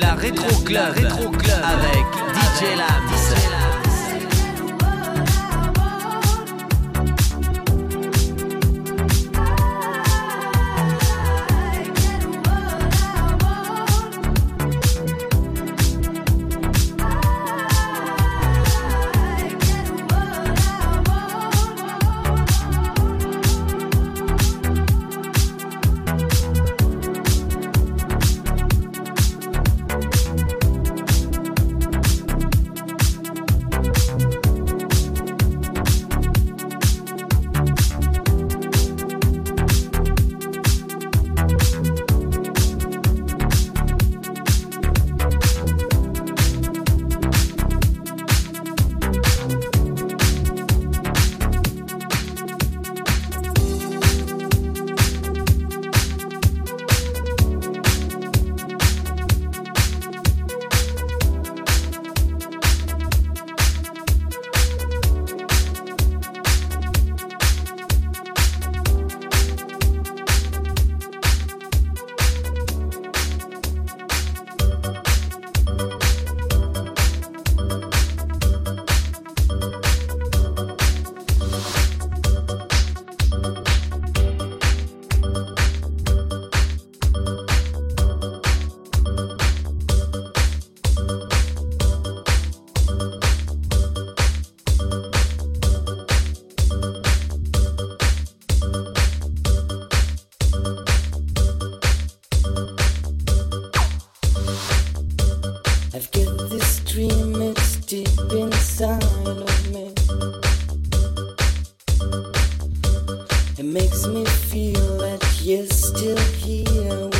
la rétro club, rétro -club avec DJ Lam. DJ makes me feel that you're still here.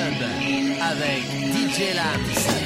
But if you're not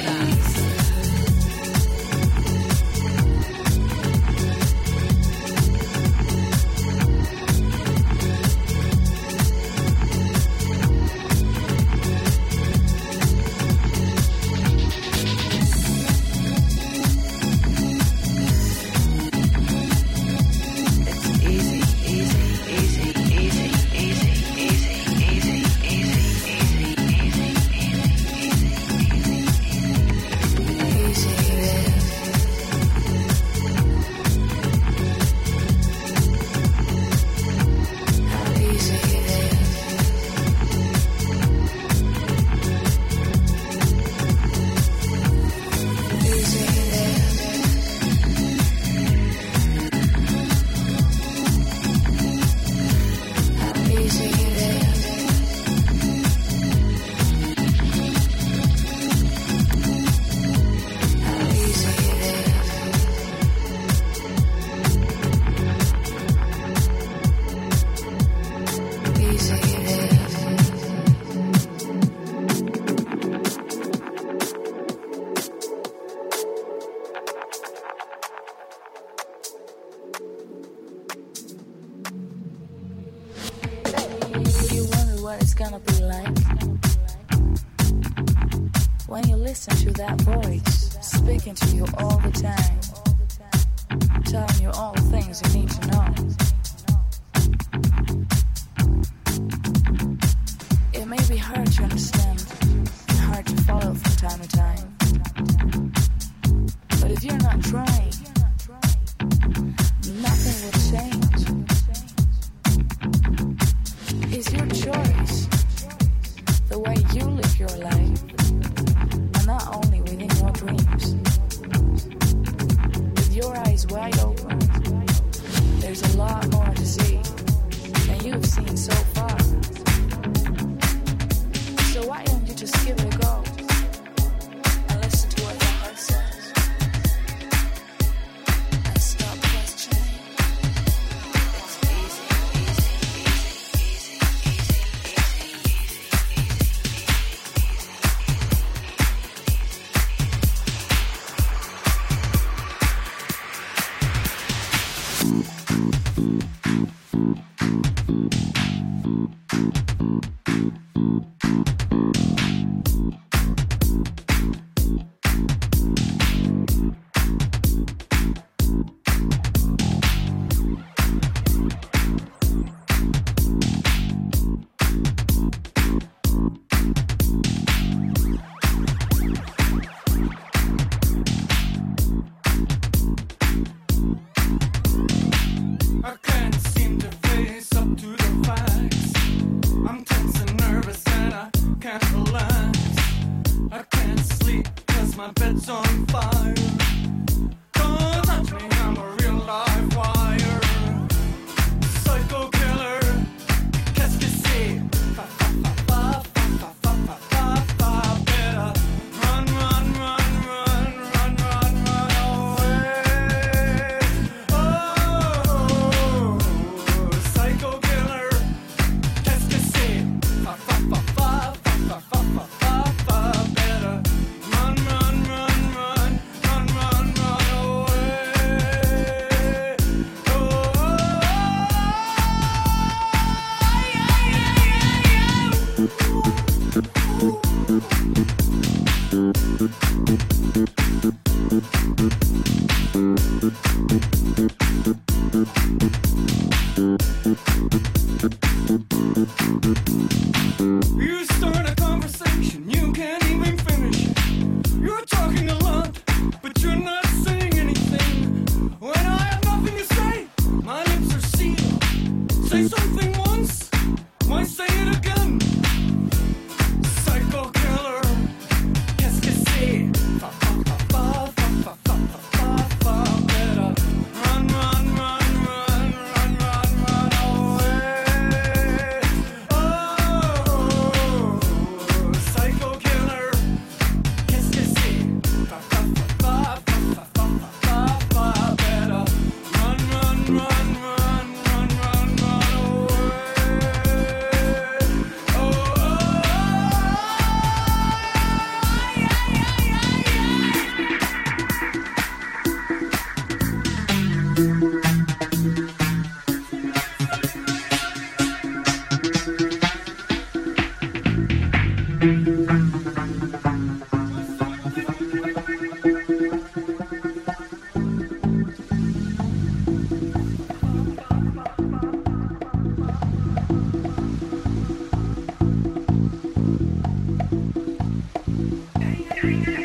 Street.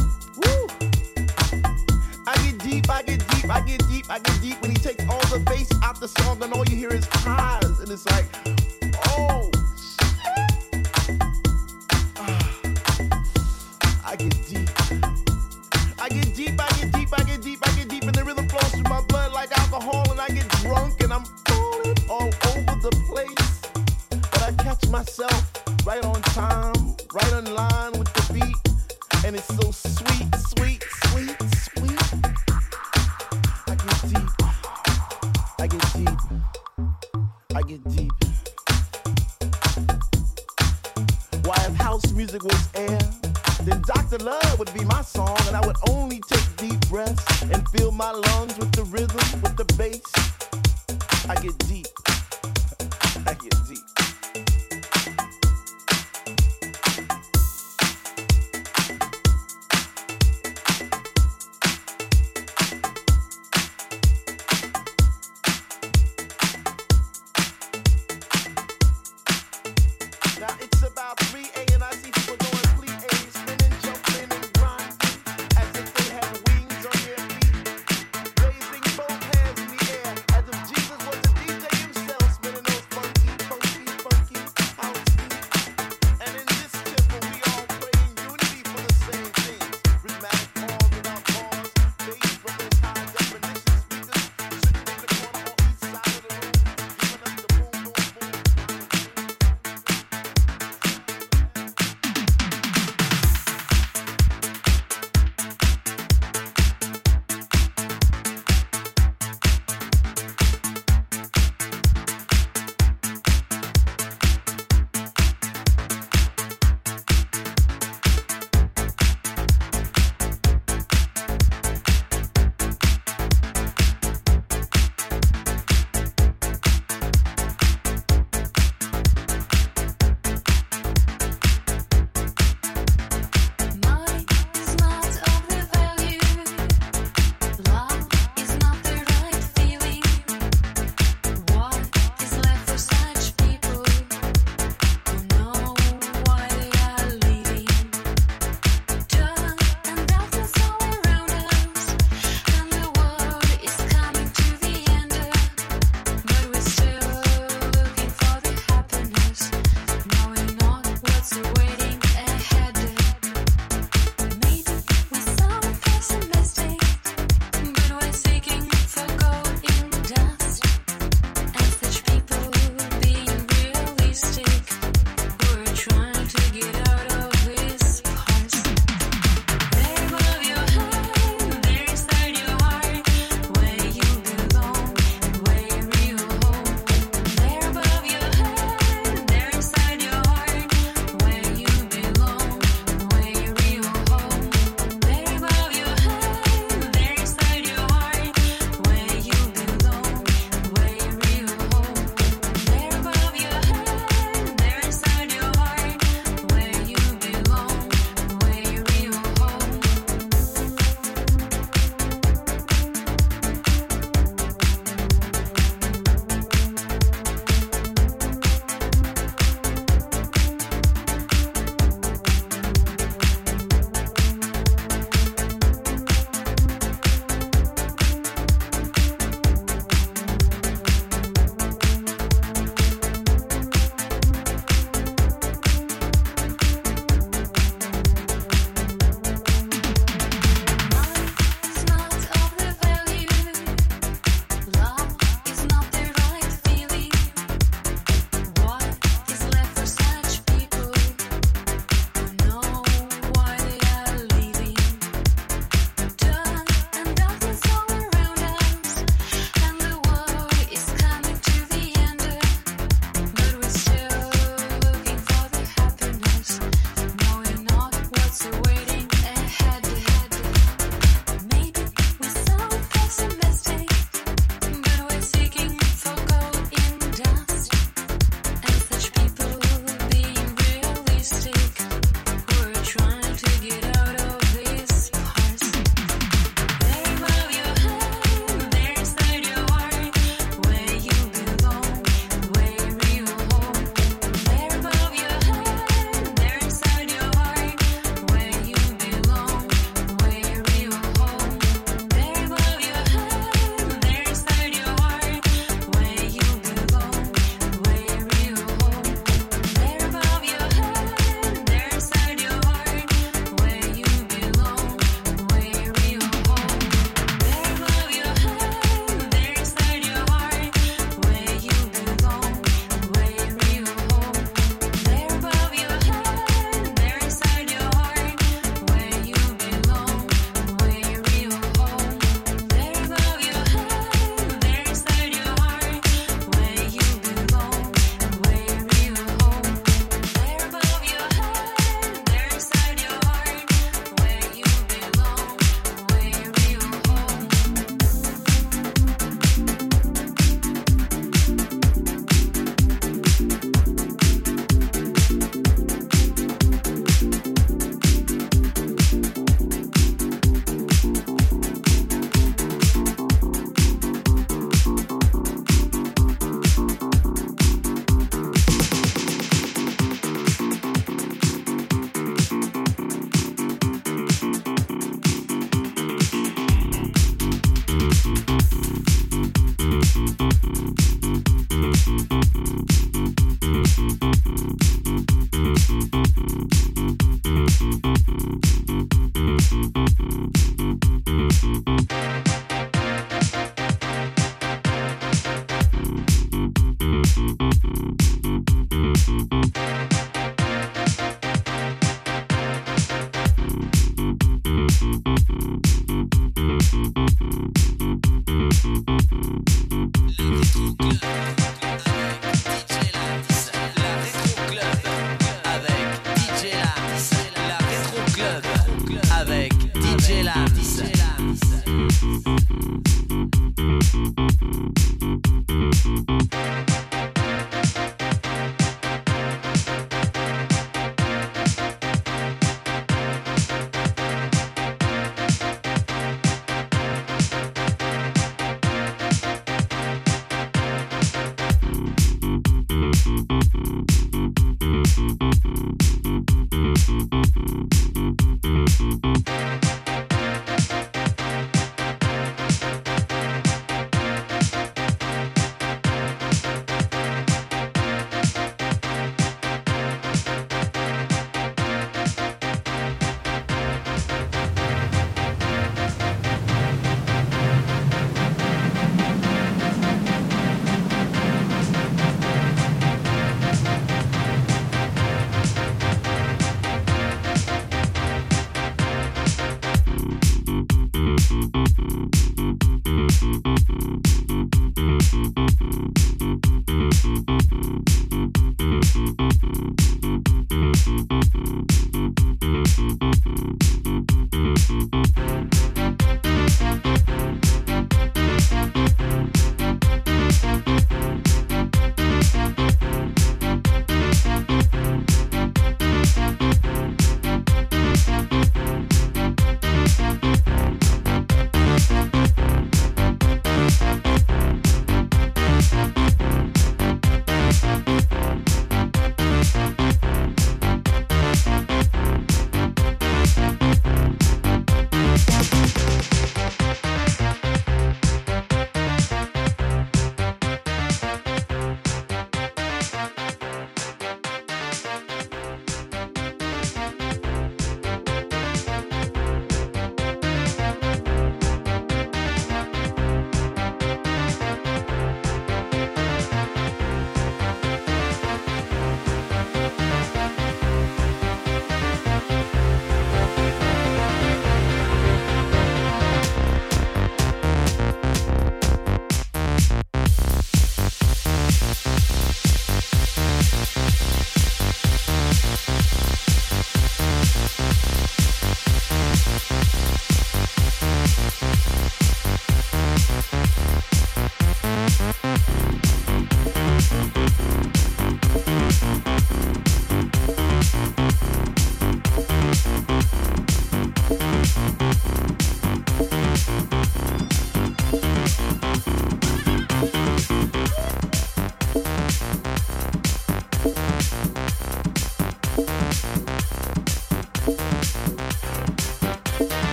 Deep, I get deep, I get deep, I get deep when he takes all the bass out the song and all you hear is highs, and it's like, oh. I get deep. I get deep, I get deep, I get deep, I get deep, and the rhythm flows through my blood like alcohol, and I get drunk and I'm falling all over the place. But I catch myself right on time, right on line with the beat, and it's so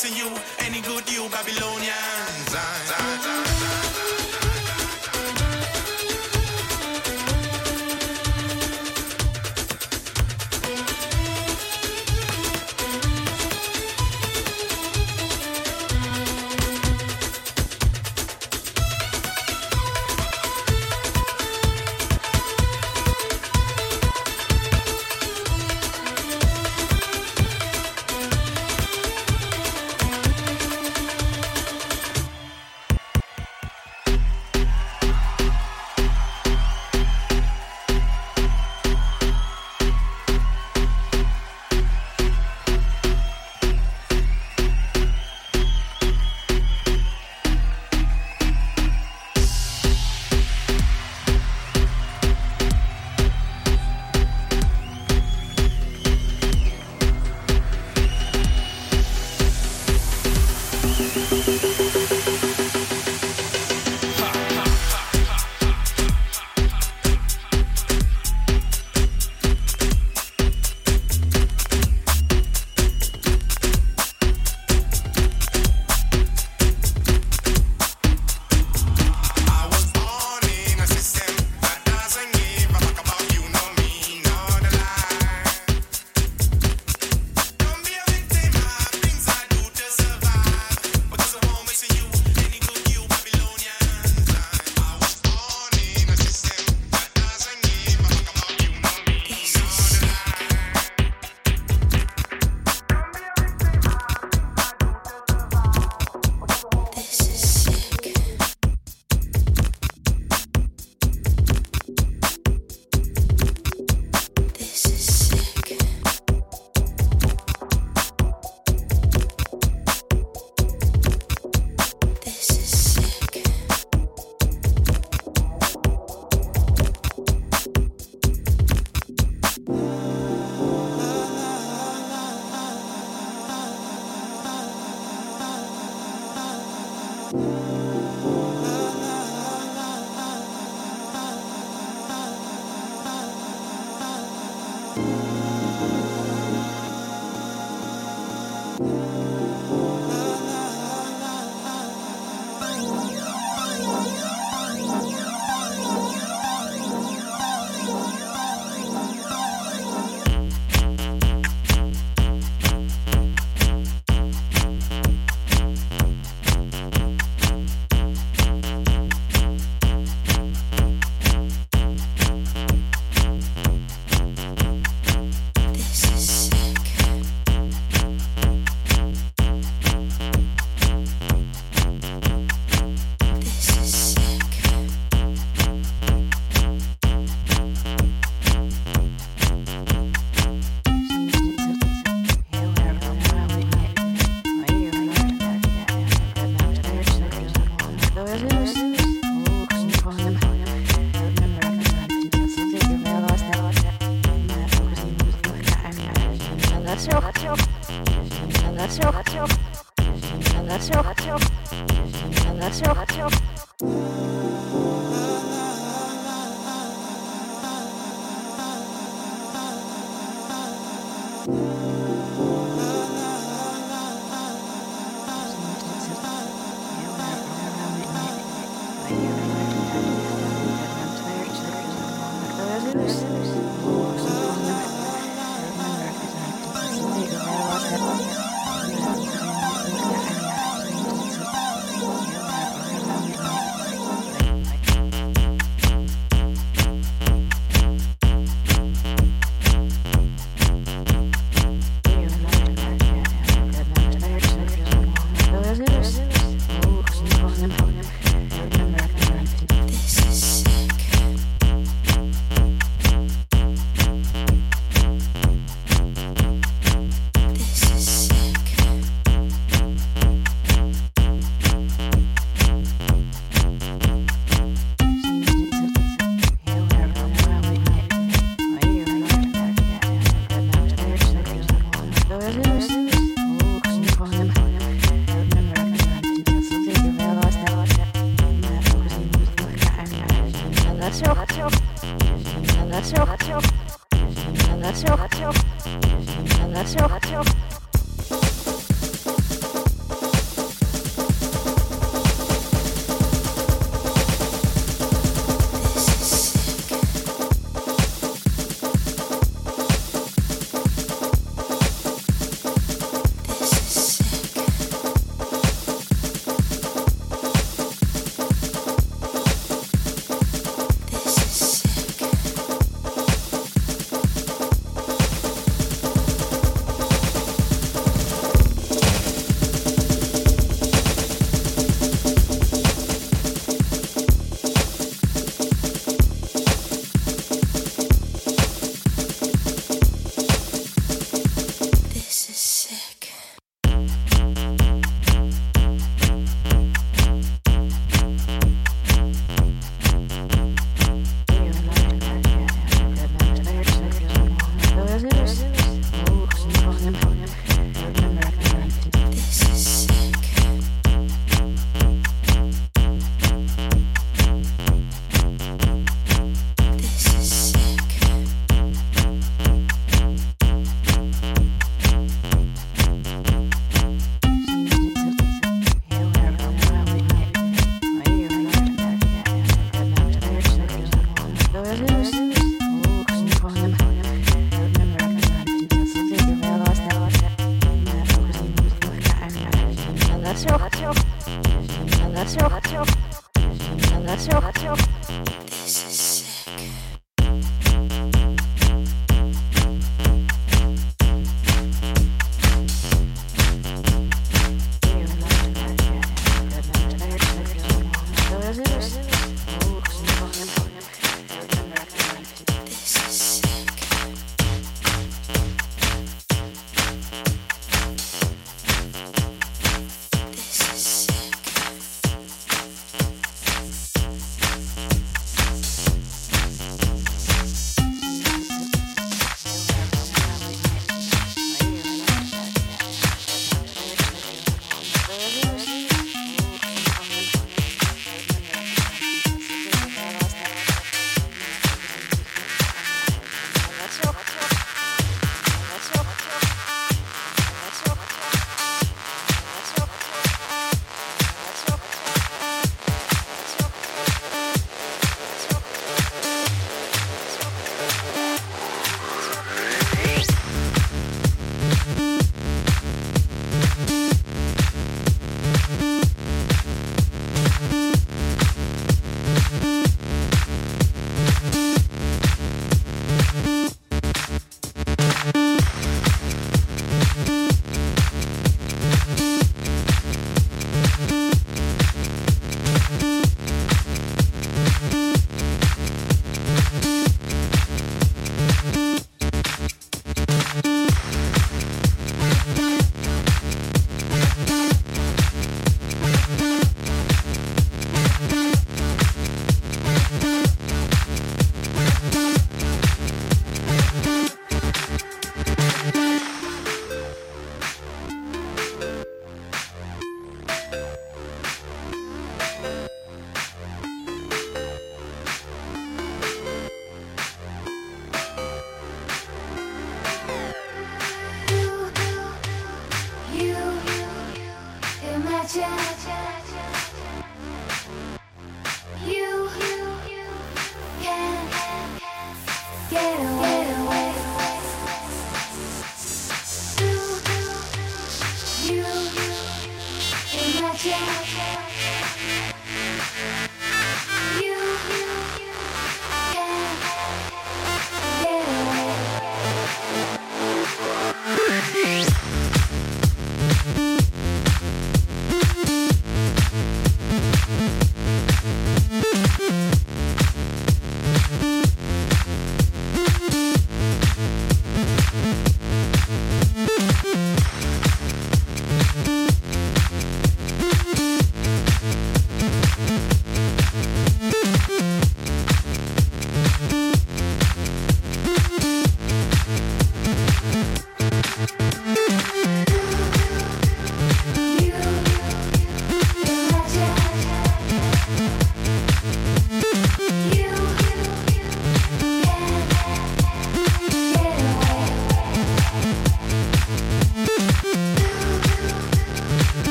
Because I won't miss you, any good you Babylonians.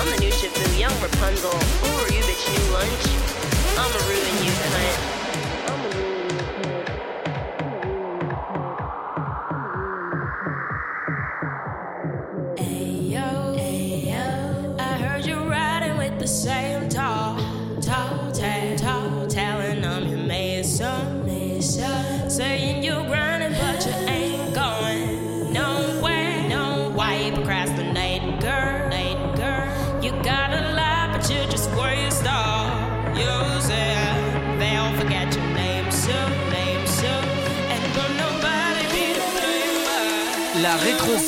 I'm the new Shifu, young Rapunzel. Who are you, bitch, new lunch? I'ma ruin you, cunt.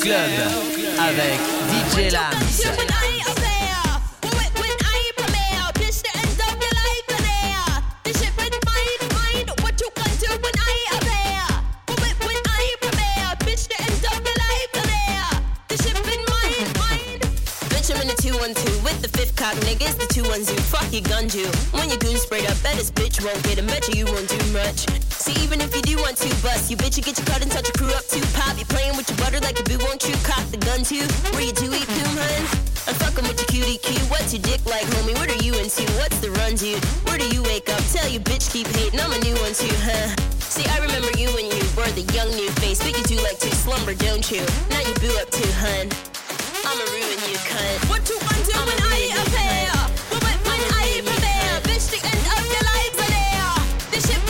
Club avec DJ Lams. Cock niggas, the two ones you fuck your gun to. When your goon sprayed up, bet this bitch won't get a Bet you you won't do much even if you do want to bust. You bitch, you get your cut and touch your crew up too. Pop, you playing with your butter like a boo, won't you? Cock the gun too. Where you do eat coon, hun? I'm fucking with your cutie Q. What's your dick like, homie? What are you into? What's the run, dude? Where do you wake up? Tell you bitch keep hating. I'm a new one too, huh? See, I remember you when you were the young new face, but you do like to slumber, don't you? Now you boo up too, hun. I'ma ruin you, cunt. What you want to when I appear? What when I prepare? Bitch, the end of your life are there. This shit